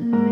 mm.